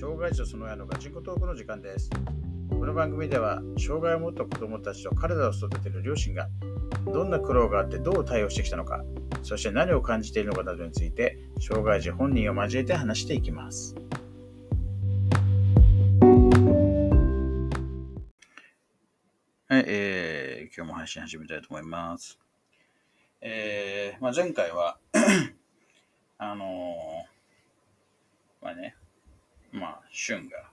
障害者その親のガチンコトークの時間です。この番組では、障害を持った子供たちと彼らを育てる両親が、どんな苦労があってどう対応してきたのか、そして何を感じているのかなどについて、障害児本人を交えて話していきます。はい、えー、今日も配信始めたいと思います。えー、まあ、前回は、あのーまあね、まあ、俊が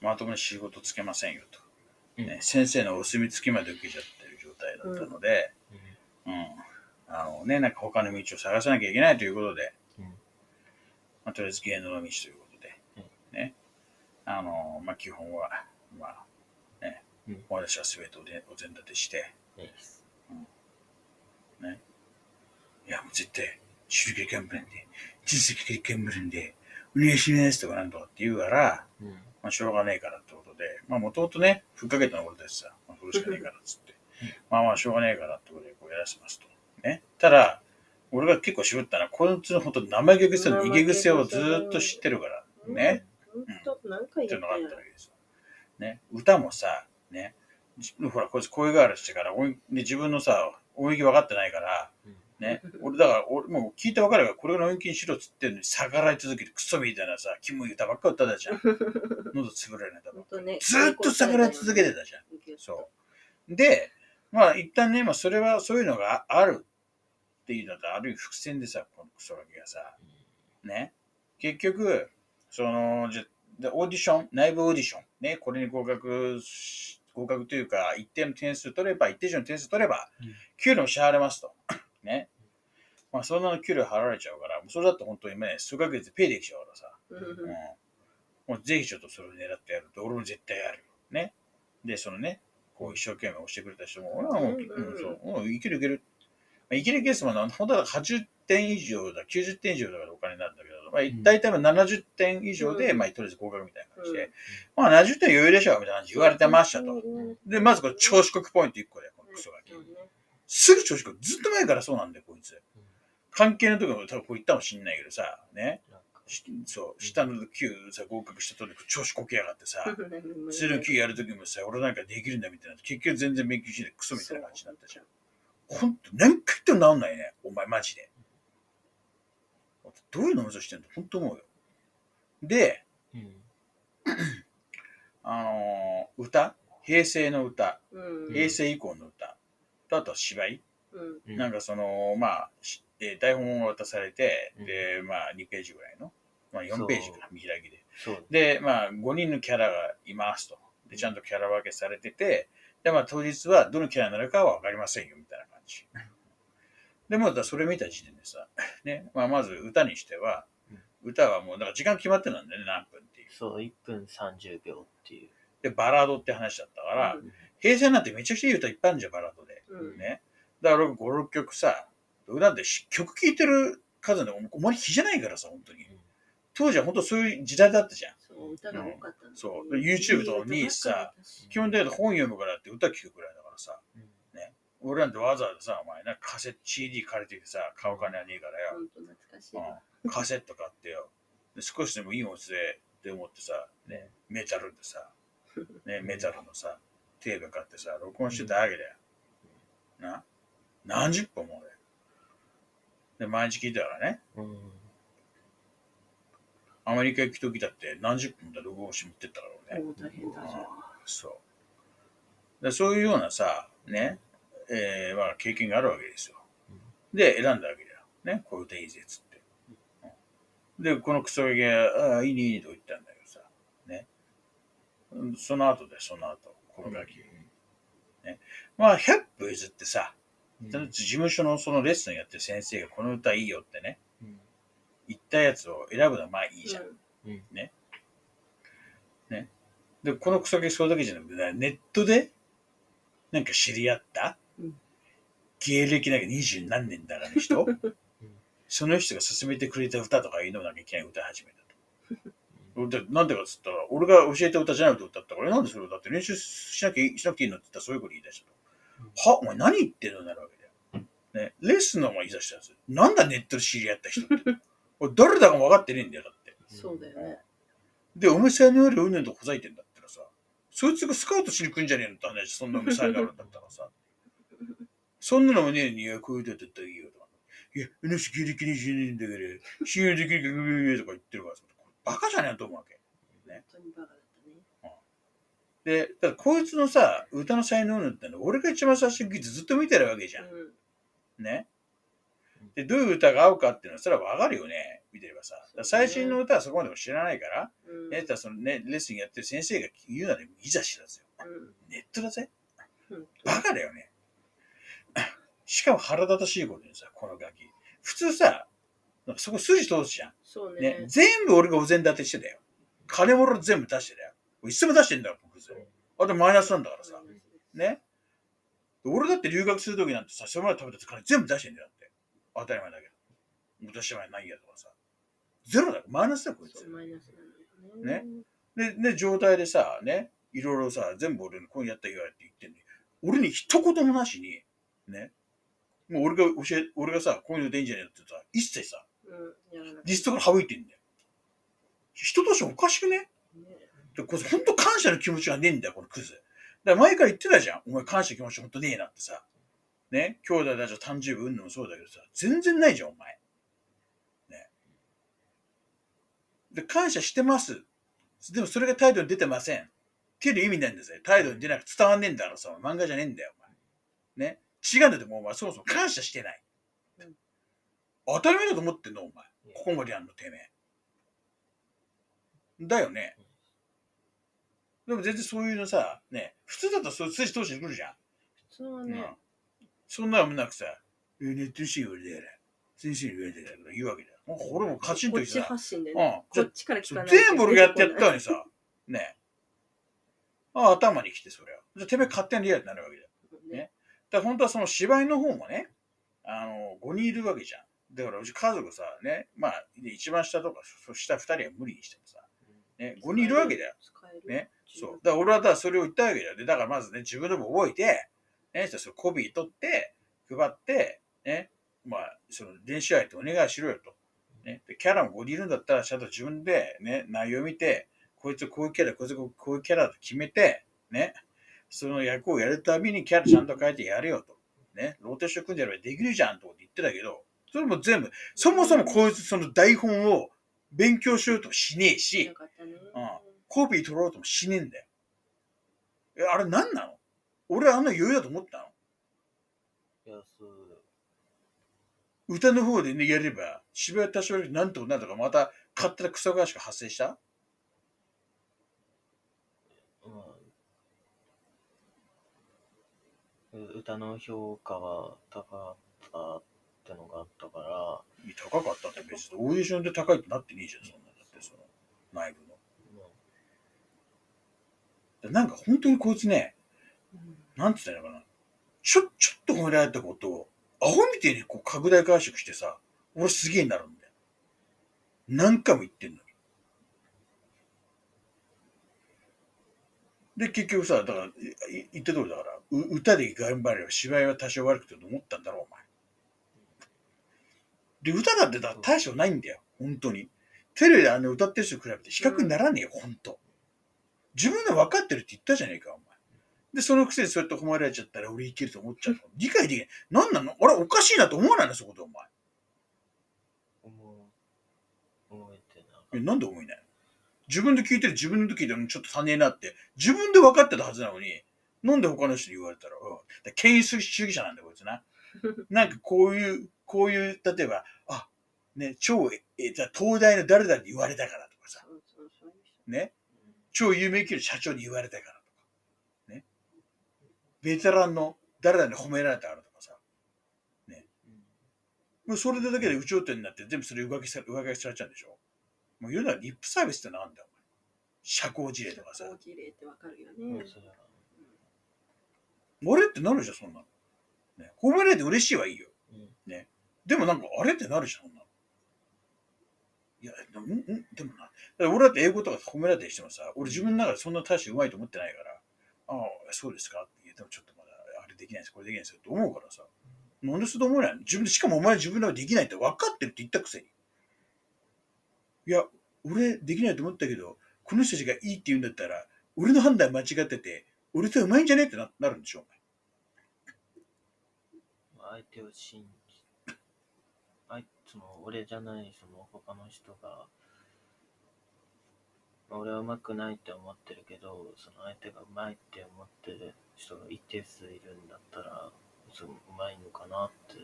まともに仕事つけませんよと。ね、先生のお墨付きまで受けちゃってる状態だったので、うん。あのね、なんか他の道を探さなきゃいけないということで、うんまあ、とりあえず芸能の道ということで、うんね。あのまあ、基本は、まあ、ね、うん私は全ておでお膳立てして。ね。いや、もう絶対、手裏剣頑張るんで、実績頑張るんで、お願いしますとかなんとかって言うから、うん。まあ、しょうがねえからってことで、まあ、もともとね、ふっかけたの俺たちさ、まあ、それしかねえからっつって、まあまあ、しょうがねえからってことで、こうやらせますと。ね。ただ、俺が結構渋ったのは、こいつの本当生毛癖の逃げ癖をずーっと知ってるから、ね。ほん。っていうのがあったわけですよ。ね。歌もさ、ね。じほら、こいつ声変わりしてから、音で自分のさ、音域分かってないから、ね。俺、だから、俺もう聞いて分かるから、これの音域にしろっつってんのに逆らい続けて、クソみたいなさ、キモい歌ばっか歌ったじゃん。喉潰れない歌ばっかほんとね。ずーっと逆らい続けてたじゃん。そう。で、まあ一旦ね、まあそれはそういうのがあるっていうのと、あるいは伏線でさ、このクソガキがさ、ね。結局、その、じゃでオーディション、内部オーディション、ね、これに合格し、合格というか、一定の点数取れば、一定以上の点数取ればうん、給料支払われますと。ね。まあそんなの給料払われちゃうから、もうそれだと本当にね、数ヶ月でペイできちゃうからさ。うんうんもうぜひちょっとそれを狙ってやると、俺も絶対やるよ。ね。で、そのね、こう一生懸命押してくれた人も、俺はもう、うんうんうん、そう、もういけるいける。まあ、いけるケースもな、本当は80点以上だ、90点以上だからお金になるんだけど、まあ、ん大体は70点以上で、うんまあ、とりあえず合格みたいな感じで、うんまあ、70点余裕でしょ、みたいな感じで言われてましたと。うんで、まずこれ、調子こくポイント1個で。すぐ調子こく。ずっと前からそうなんだよ、こいつ。関係の時も多分こう言ったかもしんないけどさ、ね。しそう、下の級さ、合格したとに調子こけやがってさ、次の級やるときもさ、俺なんかできるんだみたいな。結局全然勉強しないでクソみたいな感じになったじゃん。ほんと、何回言っても治んないね。お前マジで。どういうの目指してんのほんと思うよ。で、うん。あのー歌？平成の歌。うん平成以降の歌。とあとは芝居？うんうんなんかその、まあ、しえー台本を渡されて、うんで、まあ2ページぐらいの。まあ4ページかな、見開きで。で、まあ、5人のキャラがいますと。で、ちゃんとキャラ分けされてて、で、まあ、当日はどのキャラになるかは分かりませんよ、みたいな感じ。でも、それ見た時点でさ、ね、まあ、まず歌にしては、歌はもう、だから時間決まってたんだよね、何分っていう。そう、1分30秒っていう。で、バラードって話だったから、うん平成なんてめちゃくちゃいい歌いっぱいあるじゃん、バラードで。うんね。だから、5、6曲さ、だってし曲聴いてる数でお前比じゃないからさ、本当に。当時は本当そういう時代だったじゃん。そう、歌が多かったのそうで YouTube とかにさ、基本的に本読むからって歌聴くくらいだからさ、俺なんてわざわざさ、お前な、カセット、CD 借りてきてさ、買う金はねえからよ。ほんと懐かしいわ。うん、カセット買ってよ。で少しでもいい音でって思ってさ、ね、メタルでさ、ね、メタルのさ、テープ買ってさ、録音してたわけだよ。な何十本も俺。で、毎日聞いてたからね、うん。アメリカ行く時だって何十本も録音して持ってったから俺ね。大変だ。そう。でそういうようなさ、ね、えーまあ、経験があるわけですよ。で、選んだわけだよ。ね、こういう歌いいぜ、つって。うんで、このクソガキが、ああ、いいね、いいねと言ったんだけどさ、ね。うんその後で、その後、このガキ。ね。まあ、100歩譲ってさ、うん事務所のそのレッスンやってる先生がこの歌いいよってね、うん言ったやつを選ぶのはまあいいじゃん。うん。で、このクソガキそれだけじゃなくて、ネットで、なんか知り合った、うん芸歴なんか二十何年だからの人、その人が勧めてくれた歌とかいうのをなんかいきなり歌い始めたと。なんでかっつったら、俺が教えた歌じゃない歌歌ったから、なんでそれ歌って練習しなきゃいいしなくていいのって言ったらそういうこと言い出したと。はお前何言ってんのになるわけだよ。ね、レッスンのお前言い出したやつ。なんだネットで知り合った人って。俺誰だかも分かってねえんだよ、だって。そうだよね。で、お前才能あるうんねんとほざいてんだったらさ、そいつがスカウトしに来んじゃねえのって話、そんなお前才能あるんだったらさ。そんなのもねえに、いや、こういう歌だったらいいよとか。いや、あの人芸歴にしねえんだから、信用できるか、とか言ってるからさ、バカじゃねえと思うわけ。本当にバカだったね。で、だからこいつのさ、歌の才能なんての俺が一番最初にずっと見てるわけじゃん。うん。ね。で、どういう歌が合うかっていうのは、それはわかるよね。見てればさ。最新の歌はそこまでも知らないから、うん。ね、そのね、レッスンやってる先生が言うならいざ知らずよ。うんネットだぜ。うんバカだよね。しかも腹立たしいことにさ、このガキ。普通さ、そこ筋通すじゃん。そうねね。。全部俺がお膳立てしてたよ。金もろ全部出してたよ。いつでも出してんだよ、僕。あとマイナスなんだからさ。ね。俺だって留学するときなんてさ、それまで食べた金全部出してんだよだって。当たり前だけど。昔はないやとかさ。ゼロだよ。マイナスだよ、こいつ。マイナスなのよね。で、ね、状態でさ、ね、いろいろさ、全部俺にこうやった言われって言ってんのに、俺に一言もなしに、ね、もう俺が教え、俺がさ、こういうのでいいんじゃねえってさ、一切さ、うん。やらなリストから省いてんだよ。人としておかしくね？ねでこれ本当感謝の気持ちがねえんだよ、このクズ。だから前から言ってたじゃん。お前感謝の気持ち本当ねえなってさ。ね、兄弟たちの誕生日うんぬもそうだけどさ、全然ないじゃん、お前。ね？で、感謝してます。でもそれが態度に出てません。っていう意味なんですよ。態度に出なくて伝わんねえんだからさ、漫画じゃねえんだよ、お前。ね？違うんだって、もうお前そもそも感謝してない。うん当たり前だと思ってんの、お前。ここまでやんの、てめえ。だよね。でも全然そういうのさ、ね、普通だとそう筋通してくるじゃん。普通はうんね。そんなのもなくさ、えネットにして言われてやれ。先生に言われてやれとか言うわけだよ。俺もカチンと言ってさ、発信でね。うん。こっちから聞かないと全部俺がやってやったのにさ、ね。あ頭に来てそれは。じゃあてめえ勝手にリアルになるわけだよ。ね。だから本当はその芝居の方もね、あの、5人いるわけじゃん。だからうち家族さ、ね、まあ、で一番下とか、そ下2人は無理にしてもさ、ね、5人いるわけだよ。ね。そう。だから俺はだからそれを言ったわけだよ。で、だからまずね、自分でも覚えて、ね、それコピー取って、配って、ね、まあ、その練習相手お願いしろよと。ね、でキャラも5人いるんだったら、ちゃんと自分でね、内容見て、こいつこういうキャラ、こいつこういうキャラと決めて、ね、その役をやるたびにキャラちゃんと変えてやれよと。ね、ローテーション組んでやればできるじゃんと言ってたけど、それも全部、そもそもこいつその台本を勉強しようともしねえし。うん。コピー取ろうともしねえんだよ。え、あれ何なの？俺あんな余裕だと思ったの？いや、そう。歌の方でね、やれば、芝居多少なんとかなんとかまた勝手なクソがしか発生した？まあ、う歌の評価は高かったってのがあったから、高かったって別にオーディションで高いってなってねえじゃん、そんなんだってその内部の。でなんか本当にこいつね、うんなんて言ったらいいのかな。ちょ、ちょっと褒められたことを、アホみたいにこう拡大解釈してさ、俺すげえになるんだよ。何回も言ってんのに。で、結局さ、だから、い言った通りだから、う歌で頑張れば芝居は多少悪くてと思ったんだろう、お前。で、歌だってだ大将ないんだよ、本当に。テレビであの歌ってる人と比べて比較にならねえよ、本当。自分で分かってるって言ったじゃねえか、お前。で、そのくせにそうやって褒められちゃったら俺いけると思っちゃうの。理解できない。なんなの？あれおかしいなと思わないの？そこでお前。思う、思えてななんで思いないの？自分で聞いてる自分で聞いてるのちょっと足ねえなって、自分で分かってたはずなのに、なんで他の人に言われたら、うん。だ権威主義者なんだよ、こいつな。なんかこういう、こういう、例えば、あ、ね、超、え、じゃあ東大の誰々に言われたからとかさ、ね、超有名企業の社長に言われたからとか、ね、ベテランの誰々に褒められたからとかさ、た。もうそれでだけで有頂天になって全部それ上書きさ上書きされちゃうんでしょ。もう言うならリップサービスってなんだよ、お前社交辞令とかさ。社。交辞令ってわかるようん。ね。それは俺ってなるじゃん、そんなの。ね、褒められて嬉しいはいいよ。うんでもなんか、あれってなるじゃん。いや、でも、んん？でもな。だ俺だって英語とか褒められたりしてもさ、俺自分の中でそんな大してうまいと思ってないから、ああ、そうですかって言ってもちょっとまだ、あれできないです、これできないですよって思うからさ。なんでそう思えないの自分で、しかもお前自分ではできないって分かってるって言ったくせに。いや、俺できないと思ったけど、この人たちがいいって言うんだったら、俺の判断間違ってて、俺とうまいんじゃねってななるんでしょ、相手を信じ、あいその俺じゃないその他の人が、まあ俺は上手くないって思ってるけど、その相手が上手いって思ってる人が一定数いるんだったら、その上手いのかなって。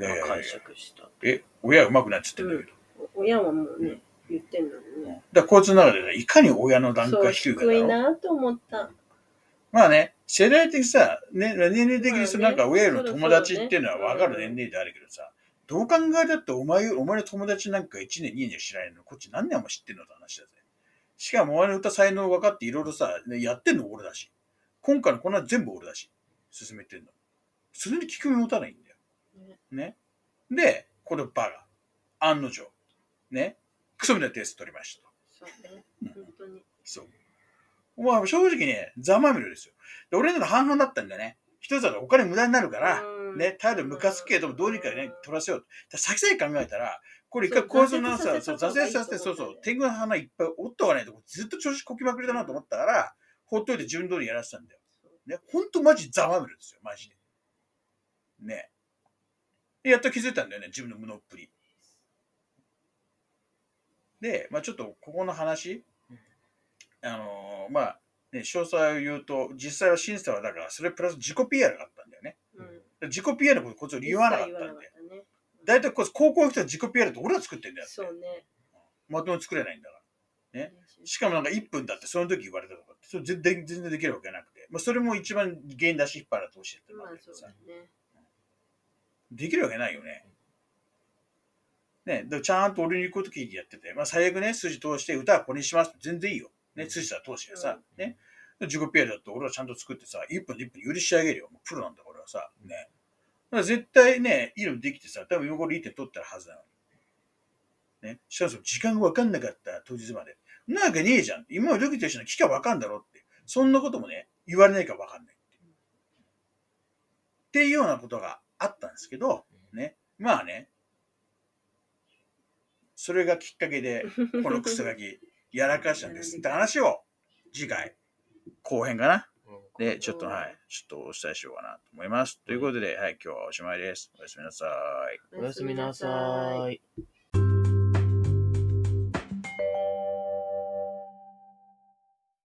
いやいやいや解釈した。え、親うまくないって言ってんだけど。お親はもうね、言ってんのにね。だからこいつの中でね、いかに親の段階低いかだ低いろ。なと思った。まあね、世代的にさ、ね、年齢的にさ、まあねなんか親よりの友達っていうのは分かる年齢であるけどさ、どう考えたってお前よ、お前の友達なんか1年2年知らないの、こっち何年も知ってんのって話だぜ。しかもお前の歌才能分かっていろいろさ、ね、やってんの俺だし。今回のこんなの全部俺だし。進めてんの。それに聞く目持たないんだよ。ね。で、このバカ。案の定。ね。クソみたいなテスト取りました。そうね。本当に。そう。まあ正直ね、ざまみろですよ。で俺の中半々だったんだよね。一つはお金無駄になるから、うんね、態度ムカつくけど、どうにかね、取らせよう。だ先々考えたら、これ一回構図のさ、そう、挫折させて、そうそう、天狗の花いっぱい折っとかないと、ずっと調子こきまくりだなと思ったから、ほっといて自分通りやらせたんだよ。ね、ほんとマジざまみろですよ、マジで。ね。で、やっと気づいたんだよね、自分の無能っぷり。で、まあちょっとここの話、あのーまあ、ね、詳細を言うと、実際は審査はだから、それプラス自己 PR があったんだよね。うん。自己 PR のことこいつを言わなかったんだよ。ね。大体こいつ高校の人は自己 PR って俺ら作ってんだよ。そうね。まともに作れないんだから。ねしかもなんか1分だってその時言われたとかそれ全然全然できるわけなくて。まあそれも一番原因出し引っ張ら通してるけどさそうだ。ね。できるわけないよね。ね、でもちゃんと俺に言うこと聞いてやってて、まあ最悪ね、筋通して歌はこれにします全然いいよ。ね、筋さ通してさ、うんね。自己 PR だって俺はちゃんと作ってさ、1分で1分許し上げるよ。もうプロなんだ俺はさ、ね。だから絶対ね、いいのできてさ、多分横でいい点取ってるはずなのに。ね。しかもその時間分かんなかった当日まで。んなわけねえじゃん。今までドキドキしたの聞きゃ分かんだろって。そんなこともね、言われないから分かんないっていう。っていうようなことがあったんですけど、ね。まあね。それがきっかけで、このクソガキ、やらかしたんですって話を、次回、後編かな。で、ちょっと、はい、ちょっとお伝えしようかなと思います。ということで、はい、今日はおしまいです。おやすみなさい。おやすみなさーい。